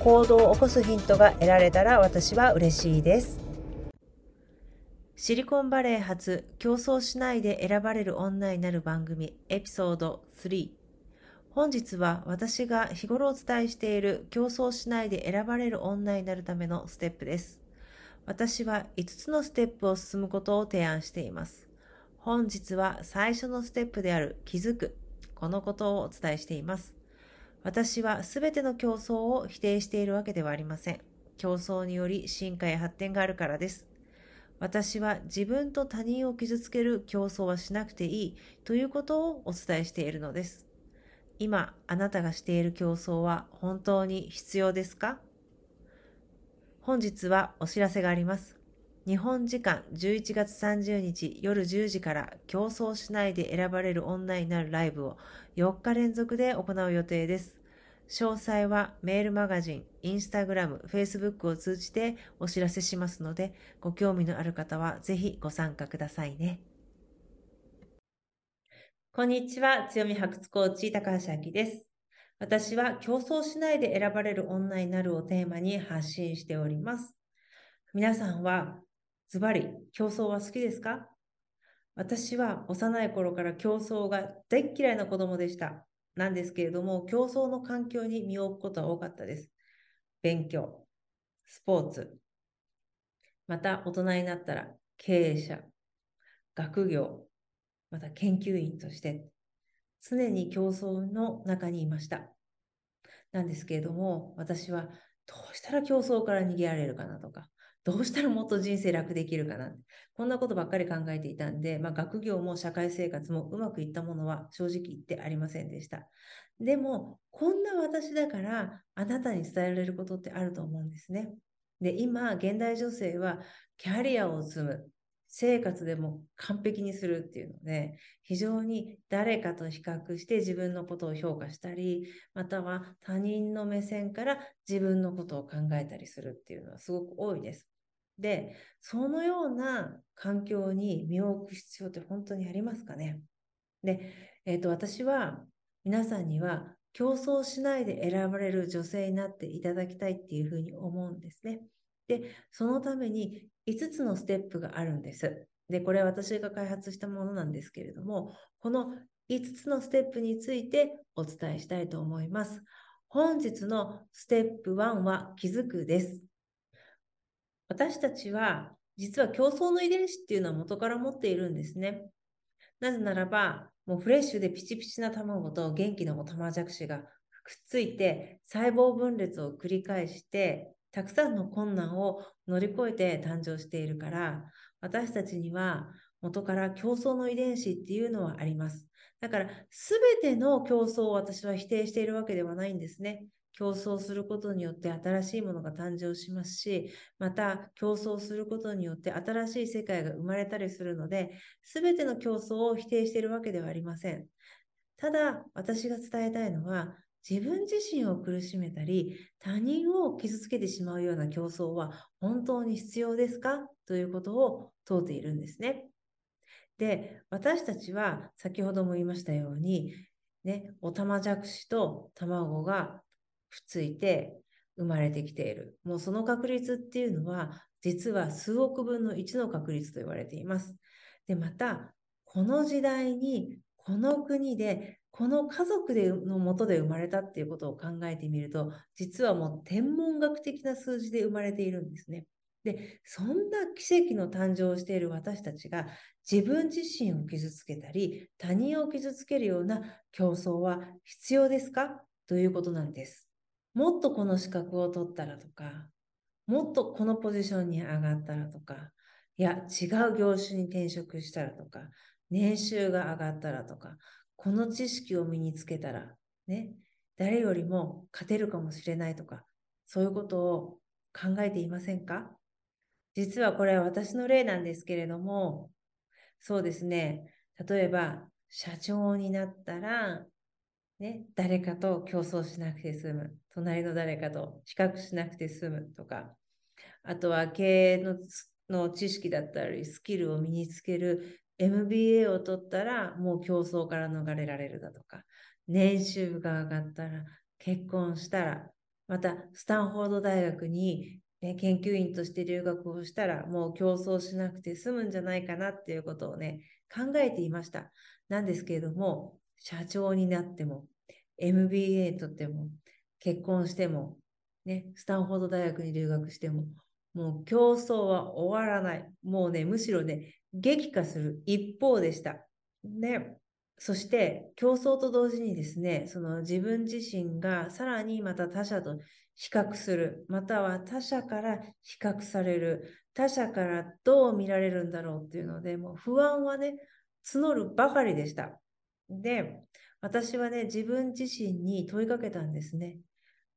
行動を起こすヒントが得られたら私は嬉しいですシリコンバレー発競争しないで選ばれる女になる番組エピソード3本日は私が日頃お伝えしている競争しないで選ばれる女になるためのステップです。私は5つのステップを進むことを提案しています。本日は最初のステップである気づく、このことをお伝えしています。私はすべての競争を否定しているわけではありません。競争により進化や発展があるからです。私は自分と他人を傷つける競争はしなくていいということをお伝えしているのです。今あなたがしている競争は本当に必要ですか？本日はお知らせがあります。日本時間11月30日夜10時から競争しないで選ばれる女になるライブを4日連続で行う予定です。詳細はメールマガジン、インスタグラム、フェイスブックを通じてお知らせしますので、ご興味のある方はぜひご参加くださいね。こんにちは。強み発掘コーチ、高橋明です。私は競争しないで選ばれる女になるをテーマに発信しております。皆さんはズバリ競争は好きですか？私は幼い頃から競争が大嫌いな子供でした。なんですけれども、競争の環境に身を置くことは多かったです。勉強、スポーツ、また大人になったら経営者、学業、また研究員として常に競争の中にいました。なんですけれども、私はどうしたら競争から逃げられるかなとか、どうしたらもっと人生楽できるかな？こんなことばっかり考えていたんで、まあ、学業も社会生活もうまくいったものは正直言ってありませんでした。でも、こんな私だからあなたに伝えられることってあると思うんですね。で、今、現代女性はキャリアを積む。生活でも完璧にするっていうので、非常に誰かと比較して自分のことを評価したり、または他人の目線から自分のことを考えたりするっていうのはすごく多いです。で、そのような環境に身を置く必要って本当にありますかね？で、えっ、ー、と、私は皆さんには競争しないで選ばれる女性になっていただきたいっていうふうに思うんですね。で、そのために5つのステップがあるんです。で、これは私が開発したものなんですけれども、この5つのステップについてお伝えしたいと思います。本日のステップ1は気づくです。私たちは実は競争の遺伝子っていうのは元から持っているんですね。なぜならば、もうフレッシュでピチピチな卵と元気なオタマジャクシがくっついて細胞分裂を繰り返してたくさんの困難を乗り越えて誕生しているから、私たちには元から競争の遺伝子っていうのはあります。だから、すべての競争を私は否定しているわけではないんですね。競争することによって新しいものが誕生しますし、また競争することによって新しい世界が生まれたりするので、すべての競争を否定しているわけではありません。ただ、私が伝えたいのは、自分自身を苦しめたり、他人を傷つけてしまうような競争は本当に必要ですか？ということを問うているんですね。で、私たちは先ほども言いましたように、ね、オタマジャクシと卵がくっついて生まれてきている。もうその確率っていうのは、実は数億分の1の確率と言われています。で、また、この時代に、この国で、この家族でのもとで生まれたっていうことを考えてみると、実はもう天文学的な数字で生まれているんですね。で、そんな奇跡の誕生をしている私たちが自分自身を傷つけたり、他人を傷つけるような競争は必要ですか？ということなんです。もっとこの資格を取ったらとか、もっとこのポジションに上がったらとか、いや、違う業種に転職したらとか、年収が上がったらとか、この知識を身につけたら、ね、誰よりも勝てるかもしれないとか、そういうことを考えていませんか？実はこれは私の例なんですけれども、そうですね、例えば社長になったら、ね、誰かと競争しなくて済む。隣の誰かと比較しなくて済むとか、あとは経営のの知識だったり、スキルを身につける MBA を取ったら、もう競争から逃れられるだとか、年収が上がったら、結婚したら、またスタンフォード大学に、ね、研究員として留学をしたら、もう競争しなくて済むんじゃないかなっていうことをね、考えていました。なんですけれども、社長になっても、MBA とっても、結婚しても、ね、スタンフォード大学に留学しても、もう競争は終わらない。もうね、むしろね、激化する一方でした。ね。そして競争と同時にですね、その自分自身がさらにまた他者と比較する、または他者から比較される、他者からどう見られるんだろうっていうので、もう不安はね、募るばかりでした。で、私はね、自分自身に問いかけたんですね。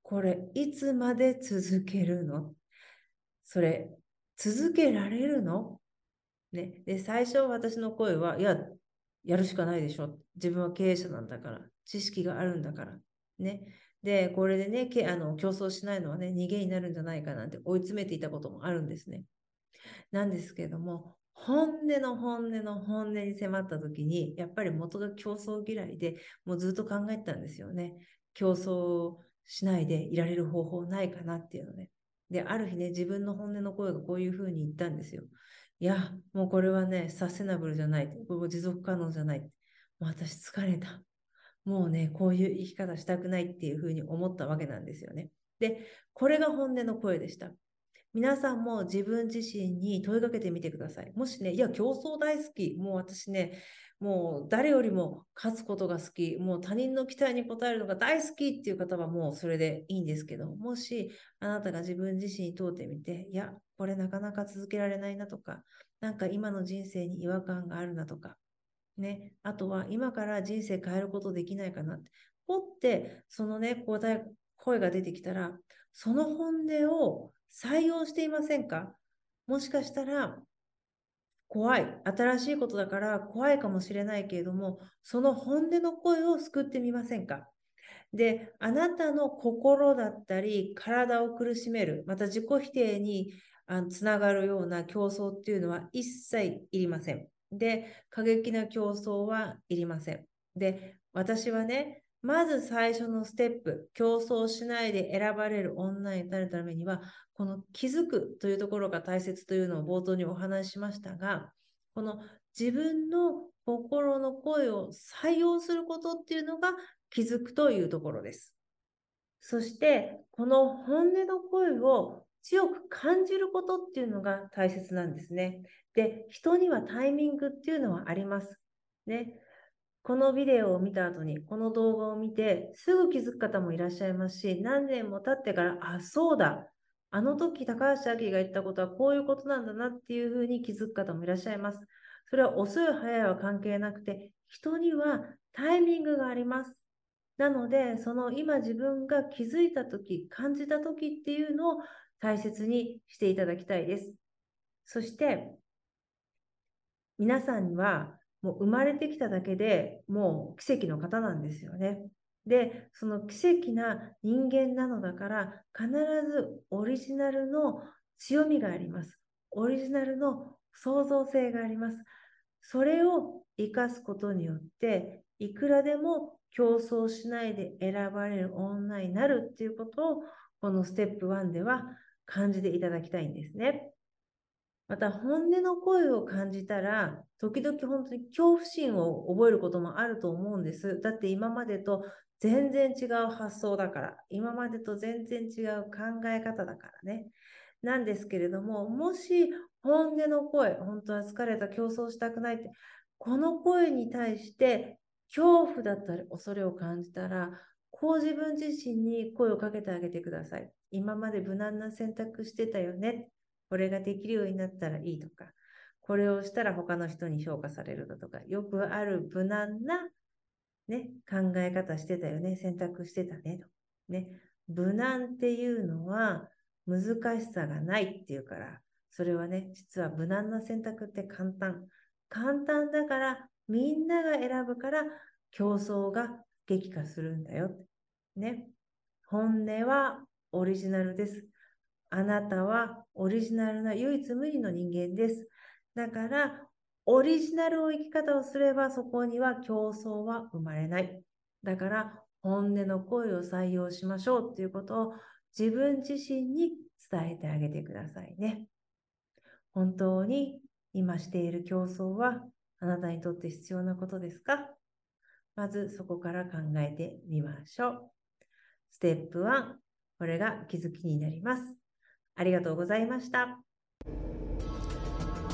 これ、いつまで続けるの？それ、続けられるの？ね。で、最初私の声は、いや、やるしかないでしょ。自分は経営者なんだから、知識があるんだから。ね。で、これでね、けあの競争しないのはね、逃げになるんじゃないかなんて追い詰めていたこともあるんですね。なんですけれども、本音の本音の本音に迫った時に、やっぱり元が競争嫌いで、もうずっと考えてたんですよね。競争しないでいられる方法ないかなっていうのね。で、ある日ね、自分の本音の声がこういうふうに言ったんですよ。いや、もうこれはね、サステナブルじゃない。これも持続可能じゃない。もう私疲れた。もうね、こういう生き方したくないっていうふうに思ったわけなんですよね。で、これが本音の声でした。皆さんも自分自身に問いかけてみてください。もしね、いや、競争大好き。もう私ね、もう誰よりも勝つことが好き、もう他人の期待に応えるのが大好きっていう方はもうそれでいいんですけど、もしあなたが自分自身に問うてみて、いや、これなかなか続けられないなとか、なんか今の人生に違和感があるなとか、ね、あとは今から人生変えることできないかなって、ポってそのね、答え、声が出てきたら、その本音を採用していませんか？もしかしたら怖い。新しいことだから怖いかもしれないけれども、その本音の声を救ってみませんか？で、あなたの心だったり、体を苦しめる、また自己否定につながるような競争っていうのは一切いりません。で、過激な競争はいりません。で、私はね、まず最初のステップ、競争しないで選ばれる女になるためには、この気づくというところが大切というのを冒頭にお話ししましたが、この自分の心の声を採用することっていうのが気づくというところです。そして、この本音の声を強く感じることっていうのが大切なんですね。で、人にはタイミングっていうのはあります。ね。このビデオを見た後に、この動画を見て、すぐ気づく方もいらっしゃいますし、何年も経ってから、あ、そうだ。あの時、高橋明が言ったことはこういうことなんだなっていうふうに気づく方もいらっしゃいます。それは遅い早いは関係なくて、人にはタイミングがあります。なので、その今自分が気づいた時、感じた時っていうのを大切にしていただきたいです。そして、皆さんにはもう生まれてきただけでもう奇跡の方なんですよね。で、その奇跡な人間なのだから、必ずオリジナルの強みがあります。オリジナルの創造性があります。それを生かすことによって、いくらでも競争しないで選ばれる女になるっていうことを、このステップ1では感じていただきたいんですね。また、本音の声を感じたら、時々本当に恐怖心を覚えることもあると思うんです。だって今までと全然違う発想だから、今までと全然違う考え方だからね。なんですけれども、もし本音の声、本当は疲れた、競争したくないって、この声に対して恐怖だったり恐れを感じたら、こう自分自身に声をかけてあげてください。今まで無難な選択してたよね。これができるようになったらいいとか、これをしたら他の人に評価されるだとか、よくある無難な、ね、考え方してたよね。選択してたねと。ね、無難っていうのは難しさがないっていうから、それはね、実は無難な選択って簡単。簡単だから、みんなが選ぶから競争が激化するんだよ。ね。本音はオリジナルです。あなたはオリジナルな唯一無二の人間です。だから、オリジナルの生き方をすればそこには競争は生まれない。だから、本音の声を採用しましょうということを自分自身に伝えてあげてくださいね。本当に今している競争はあなたにとって必要なことですか？まずそこから考えてみましょう。ステップ1、これが気づきになります。ありがとうございました。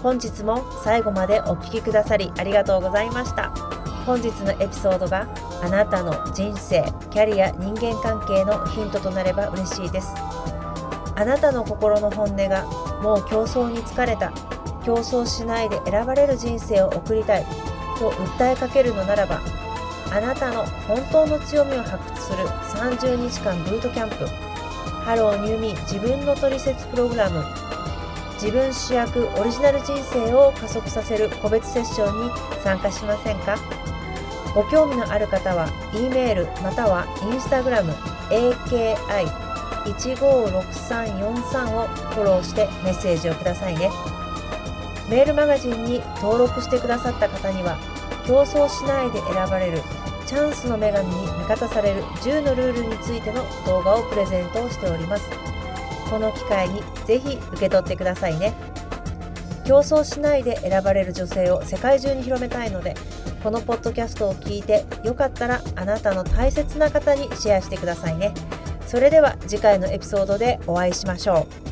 本日も最後までお聴きくださりありがとうございました。本日のエピソードがあなたの人生、キャリア、人間関係のヒントとなれば嬉しいです。あなたの心の本音がもう競争に疲れた、競争しないで選ばれる人生を送りたいと訴えかけるのならば、あなたの本当の強みを発掘する30日間ブートキャンプ、 Hello New Me 自分のトリセツプログラム、自分主役オリジナル人生を加速させる個別セッションに参加しませんか？ご興味のある方は、E メールまたは Instagram AKI 156343をフォローしてメッセージをくださいね。メールマガジンに登録してくださった方には、競争しないで選ばれるチャンスの女神に味方される10のルールについての動画をプレゼントをしております。この機会にぜひ受け取ってくださいね。競争しないで選ばれる女性を世界中に広めたいので、このポッドキャストを聞いてよかったらあなたの大切な方にシェアしてくださいね。それでは次回のエピソードでお会いしましょう。